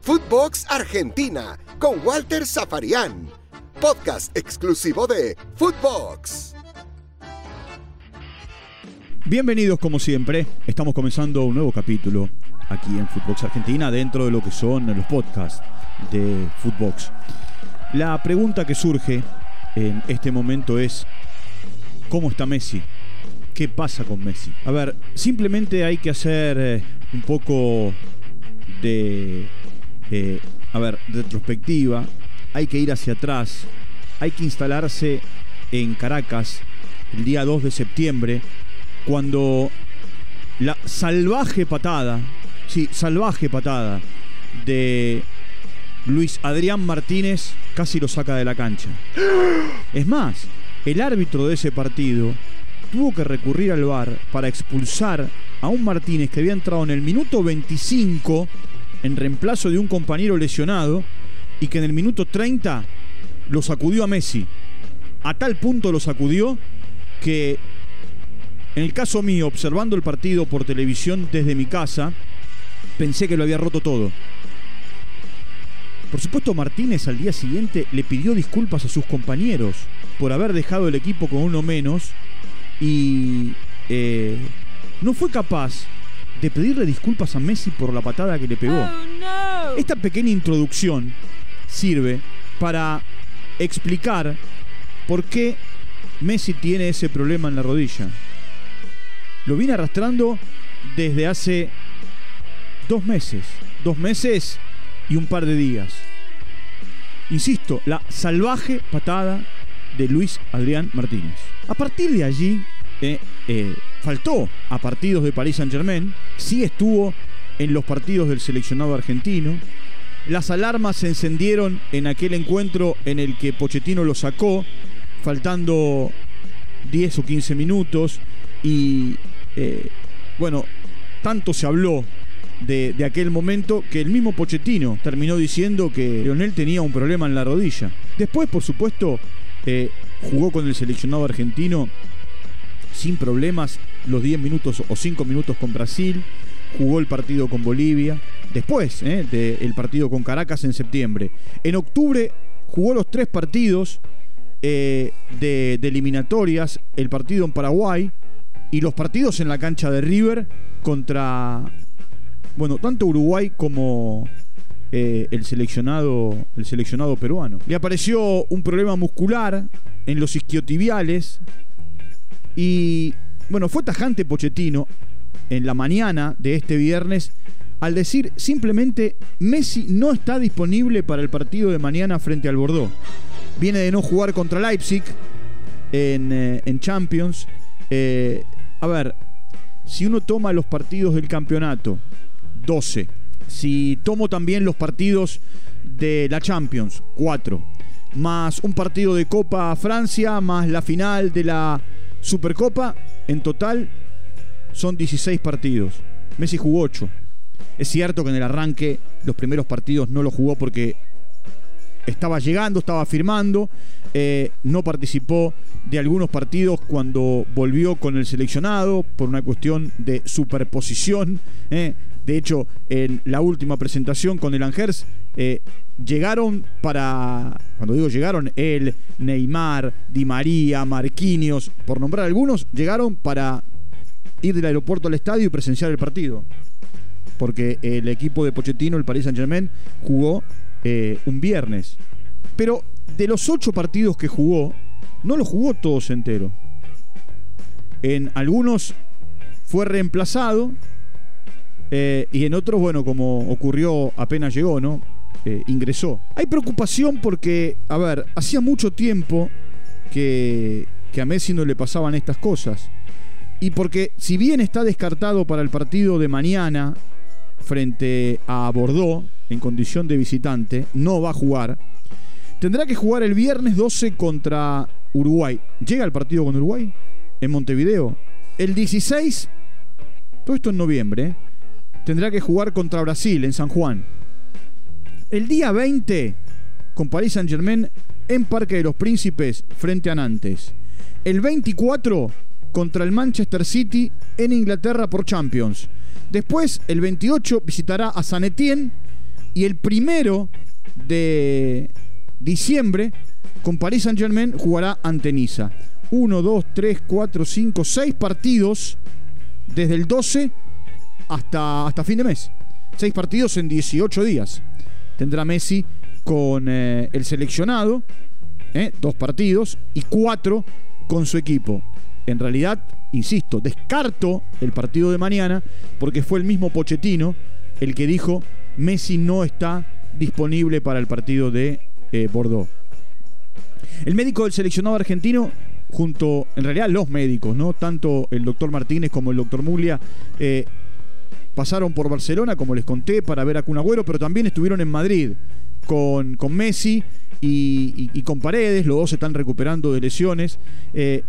Footbox Argentina con Walter Zafarian. Podcast exclusivo de Footbox. Bienvenidos como siempre. Estamos comenzando un nuevo capítulo aquí en Footbox Argentina dentro de lo que son los podcasts de Footbox. La pregunta que surge en este momento es ¿cómo está Messi? ¿Qué pasa con Messi? A ver, simplemente hay que hacer eh, un poco de eh, a ver, retrospectiva, hay que ir hacia atrás, hay que instalarse en Caracas el día 2 de septiembre, cuando la salvaje patada, sí, salvaje patada de Luis Adrián Martínez casi lo saca de la cancha. Es más, el árbitro de ese partido tuvo que recurrir al VAR para expulsar a un Martínez que había entrado en el minuto 25 en reemplazo de un compañero lesionado y que en el minuto 30 lo sacudió a Messi. A tal punto lo sacudió que en el caso mío, observando el partido por televisión desde mi casa, pensé que lo había roto todo. Por supuesto, Martínez al día siguiente le pidió disculpas a sus compañeros por haber dejado el equipo con uno menos y eh, no fue capaz de pedirle disculpas a Messi por la patada que le pegó. Oh, Esta pequeña introducción sirve para explicar por qué Messi tiene ese problema en la rodilla. Lo viene arrastrando desde hace dos meses. Dos meses y un par de días. Insisto, la salvaje patada de Luis Adrián Martínez. A partir de allí, eh, eh, faltó a partidos de Paris Saint Germain, sí estuvo en los partidos del seleccionado argentino. Las alarmas se encendieron en aquel encuentro en el que Pochettino lo sacó, faltando 10 o 15 minutos. Y eh, bueno, tanto se habló de, aquel momento que el mismo Pochettino terminó diciendo que Leonel tenía un problema en la rodilla. Después, por supuesto, eh, jugó con el seleccionado argentino sin problemas los 10 minutos o 5 minutos con Brasil, jugó el partido con Bolivia, después eh, del partido con Caracas en septiembre. En octubre jugó los tres partidos eh, de, eliminatorias, el partido en Paraguay y los partidos en la cancha de River contra, bueno, tanto Uruguay como eh, el, seleccionado, el seleccionado peruano. Le apareció un problema muscular en los isquiotibiales y bueno, fue tajante Pochettino en la mañana de este viernes al decir simplemente Messi no está disponible para el partido de mañana frente al Bordeaux. Viene de no jugar contra Leipzig en, eh, Champions. Eh, a ver, si uno toma los partidos del campeonato, 12. Si tomo también los partidos de la Champions, 4. Más un partido de Copa Francia, más la final de la Supercopa, en total son 16 partidos. Messi jugó 8. Es cierto que en el arranque los primeros partidos no lo jugó porque estaba llegando, estaba firmando, eh, no participó de algunos partidos cuando volvió con el seleccionado por una cuestión de superposición. Eh. De hecho, en la última presentación con el Angers, eh, llegaron para, cuando digo llegaron, él, Neymar, Di María, Marquinhos, por nombrar algunos, llegaron para ir del aeropuerto al estadio y presenciar el partido. Porque el equipo de Pochettino, el Paris Saint Germain, jugó eh, un viernes. Pero de los ocho partidos que jugó, no los jugó todos entero. En algunos fue reemplazado eh, y en otros, bueno, como ocurrió apenas llegó, ¿no? Eh, ingresó. Hay preocupación porque, a ver, hacía mucho tiempo que, a Messi no le pasaban estas cosas. Y porque si bien está descartado para el partido de mañana frente a Bordeaux en condición de visitante, no va a jugar. Tendrá que jugar el viernes 12 contra Uruguay. ¿Llega el partido con Uruguay? En Montevideo. El 16, todo esto en noviembre, tendrá que jugar contra Brasil en San Juan. El día 20 con Paris Saint Germain en Parque de los Príncipes frente a Nantes. El 24 contra el Manchester City en Inglaterra por Champions. Después, el 28, visitará a San Etienne y el primero de diciembre, con Paris Saint-Germain, jugará ante Niza. 1, 2, 3, 4, 5, 6 partidos desde el 12 hasta, hasta fin de mes. 6 partidos en 18 días. Tendrá Messi con eh, el seleccionado, eh, dos partidos, y cuatro con su equipo. En realidad, insisto, descarto el partido de mañana porque fue el mismo Pochettino el que dijo Messi no está disponible para el partido de eh, Bordeaux. El médico del seleccionado argentino, junto, en realidad los médicos, ¿no? Tanto el doctor Martínez como el doctor Muglia, pasaron por Barcelona, como les conté, para ver a Kun pero también estuvieron en Madrid con, con Messi y, con Paredes, los dos se están recuperando de lesiones. Eh,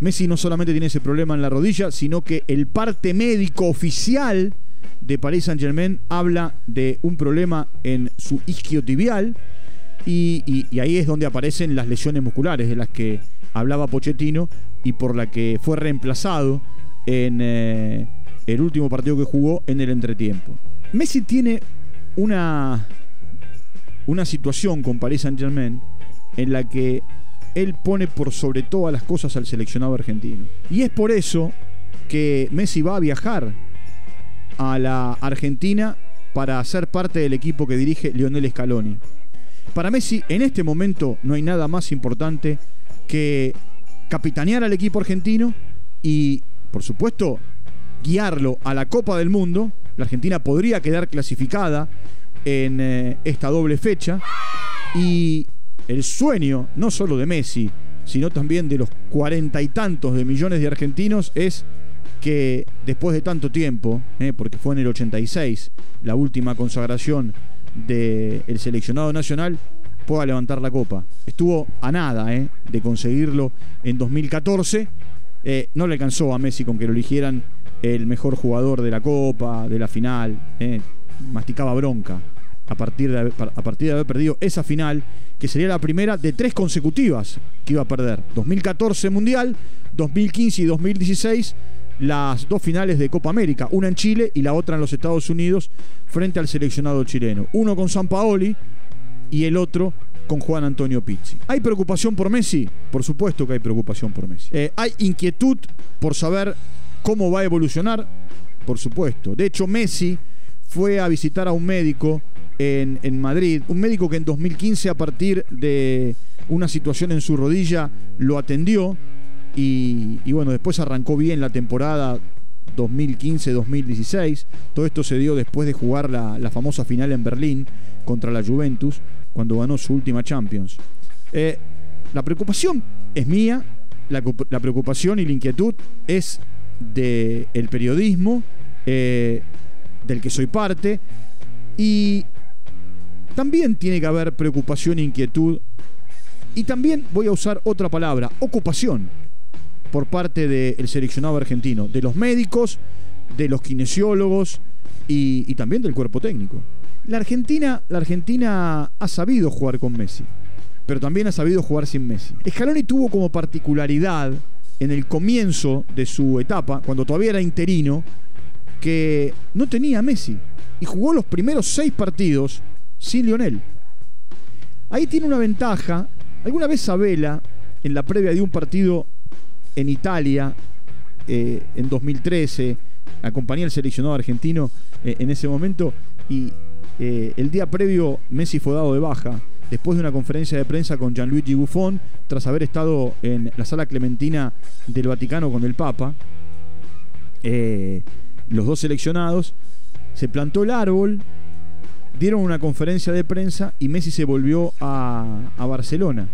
Messi no solamente tiene ese problema en la rodilla, sino que el parte médico oficial de Paris Saint Germain habla de un problema en su isquiotibial y, y, ahí es donde aparecen las lesiones musculares de las que hablaba Pochettino y por la que fue reemplazado en eh, el último partido que jugó en el entretiempo. Messi tiene una, una situación con Paris Saint Germain en la que él pone por sobre todas las cosas al seleccionado argentino. Y es por eso que Messi va a viajar a la Argentina para ser parte del equipo que dirige Lionel Scaloni. Para Messi, en este momento no hay nada más importante que capitanear al equipo argentino y, por supuesto, guiarlo a la Copa del Mundo. La Argentina podría quedar clasificada en eh, esta doble fecha. Y el sueño, no solo de Messi, sino también de los cuarenta y tantos de millones de argentinos, es que después de tanto tiempo, eh, porque fue en el 86 la última consagración del seleccionado nacional, pueda levantar la copa. Estuvo a nada eh, de conseguirlo en 2014. Eh, no le alcanzó a Messi con que lo eligieran el mejor jugador de la copa, de la final. masticaba bronca a partir, de, a partir de haber perdido esa final, que sería la primera de tres consecutivas que iba a perder. 2014 Mundial, 2015 y 2016 las dos finales de Copa América, una en Chile y la otra en los Estados Unidos frente al seleccionado chileno. Uno con San Paoli y el otro con Juan Antonio Pizzi. ¿Hay preocupación por Messi? Por supuesto que hay preocupación por Messi. Eh, ¿Hay inquietud por saber cómo va a evolucionar? Por supuesto. De hecho, Messi fue a visitar a un médico en, Madrid, un médico que en 2015 a partir de una situación en su rodilla lo atendió y, bueno, después arrancó bien la temporada 2015-2016. Todo esto se dio después de jugar la, famosa final en Berlín contra la Juventus, cuando ganó su última Champions. Eh, la preocupación es mía, la, preocupación y la inquietud es del el periodismo, eh, del que soy parte, y también tiene que haber preocupación e inquietud, y también voy a usar otra palabra, ocupación por parte del seleccionado argentino, de los médicos, de los kinesiólogos y, también del cuerpo técnico. La Argentina, la Argentina ha sabido jugar con Messi, pero también ha sabido jugar sin Messi. Scaloni tuvo como particularidad en el comienzo de su etapa, cuando todavía era interino, que no tenía Messi y jugó los primeros seis partidos sin Lionel. Ahí tiene una ventaja. Alguna vez Sabela, en la previa de un partido en Italia eh, en 2013, acompañé al seleccionado argentino eh, en ese momento y eh, el día previo Messi fue dado de baja después de una conferencia de prensa con Gianluigi Buffon tras haber estado en la sala clementina del Vaticano con el Papa. los dos seleccionados se plantó el árbol, dieron una conferencia de prensa y Messi se volvió a, a Barcelona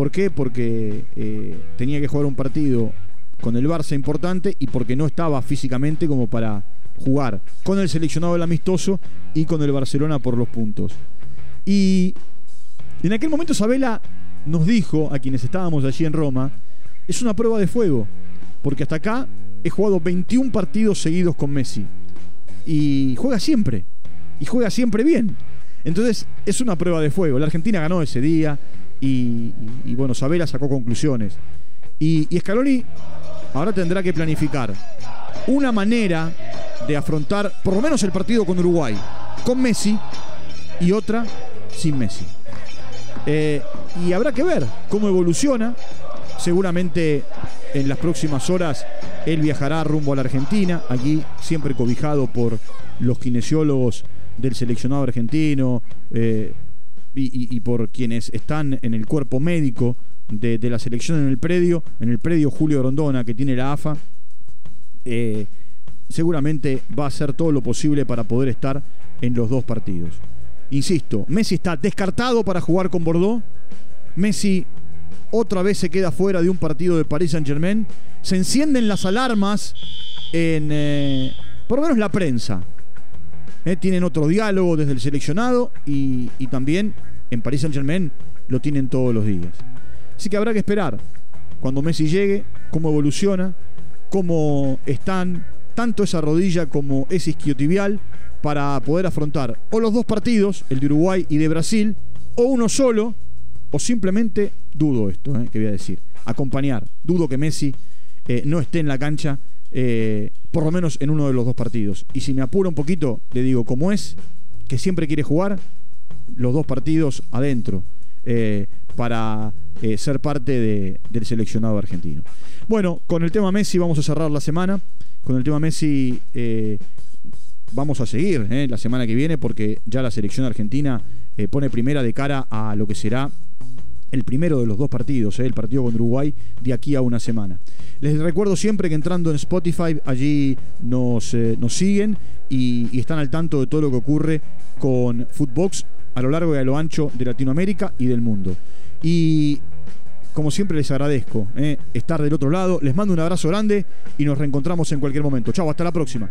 ¿Por qué? Porque eh, tenía que jugar un partido con el Barça importante y porque no estaba físicamente como para jugar con el seleccionado del amistoso y con el Barcelona por los puntos. Y en aquel momento Sabela nos dijo a quienes estábamos allí en Roma, es una prueba de fuego, porque hasta acá he jugado 21 partidos seguidos con Messi. Y juega siempre, y juega siempre bien. Entonces es una prueba de fuego. La Argentina ganó ese día, y, bueno, Sabela sacó conclusiones. Y, Scaloni ahora tendrá que planificar una manera de afrontar por lo menos el partido con Uruguay con Messi y otra sin Messi. Eh, y habrá que ver cómo evoluciona. Seguramente en las próximas horas él viajará rumbo a la Argentina, aquí siempre cobijado por los kinesiólogos del seleccionado argentino eh, y, por quienes están en el cuerpo médico de, la selección en el predio, en el predio Julio Rondona que tiene la AFA. Eh, seguramente va a hacer todo lo posible para poder estar en los dos partidos. Insisto, Messi está descartado para jugar con Bordeaux. Messi otra vez se queda fuera de un partido de Paris Saint Germain. Se encienden las alarmas en, eh, por lo menos la prensa. Eh, tienen otro diálogo desde el seleccionado y, y también en Paris Saint Germain lo tienen todos los días. Así que habrá que esperar cuando Messi llegue, cómo evoluciona, cómo están tanto esa rodilla como ese isquiotibial para poder afrontar o los dos partidos, el de Uruguay y de Brasil, o uno solo, o simplemente, dudo esto, eh, que voy a decir, acompañar. Dudo que Messi eh, no esté en la cancha, eh, por lo menos en uno de los dos partidos. Y si me apura un poquito, le digo, como es, que siempre quiere jugar, los dos partidos adentro, para ser parte del seleccionado argentino. Bueno, con el tema Messi vamos a cerrar la semana. Con el tema Messi vamos a seguir eh, la semana que viene porque ya la selección argentina eh, pone primera de cara a lo que será el primero de los dos partidos, eh, el partido con Uruguay, de aquí a una semana. Les recuerdo siempre que entrando en Spotify, allí nos, nos siguen y, están al tanto de todo lo que ocurre con Footbox a lo largo y a lo ancho de Latinoamérica y del mundo. Y como siempre les agradezco estar del otro lado, les mando un abrazo grande y nos reencontramos en cualquier momento. Chao, hasta la próxima.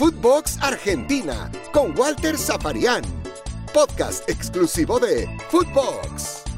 Footbox Argentina con Walter Zafarian. Podcast exclusivo de Footbox.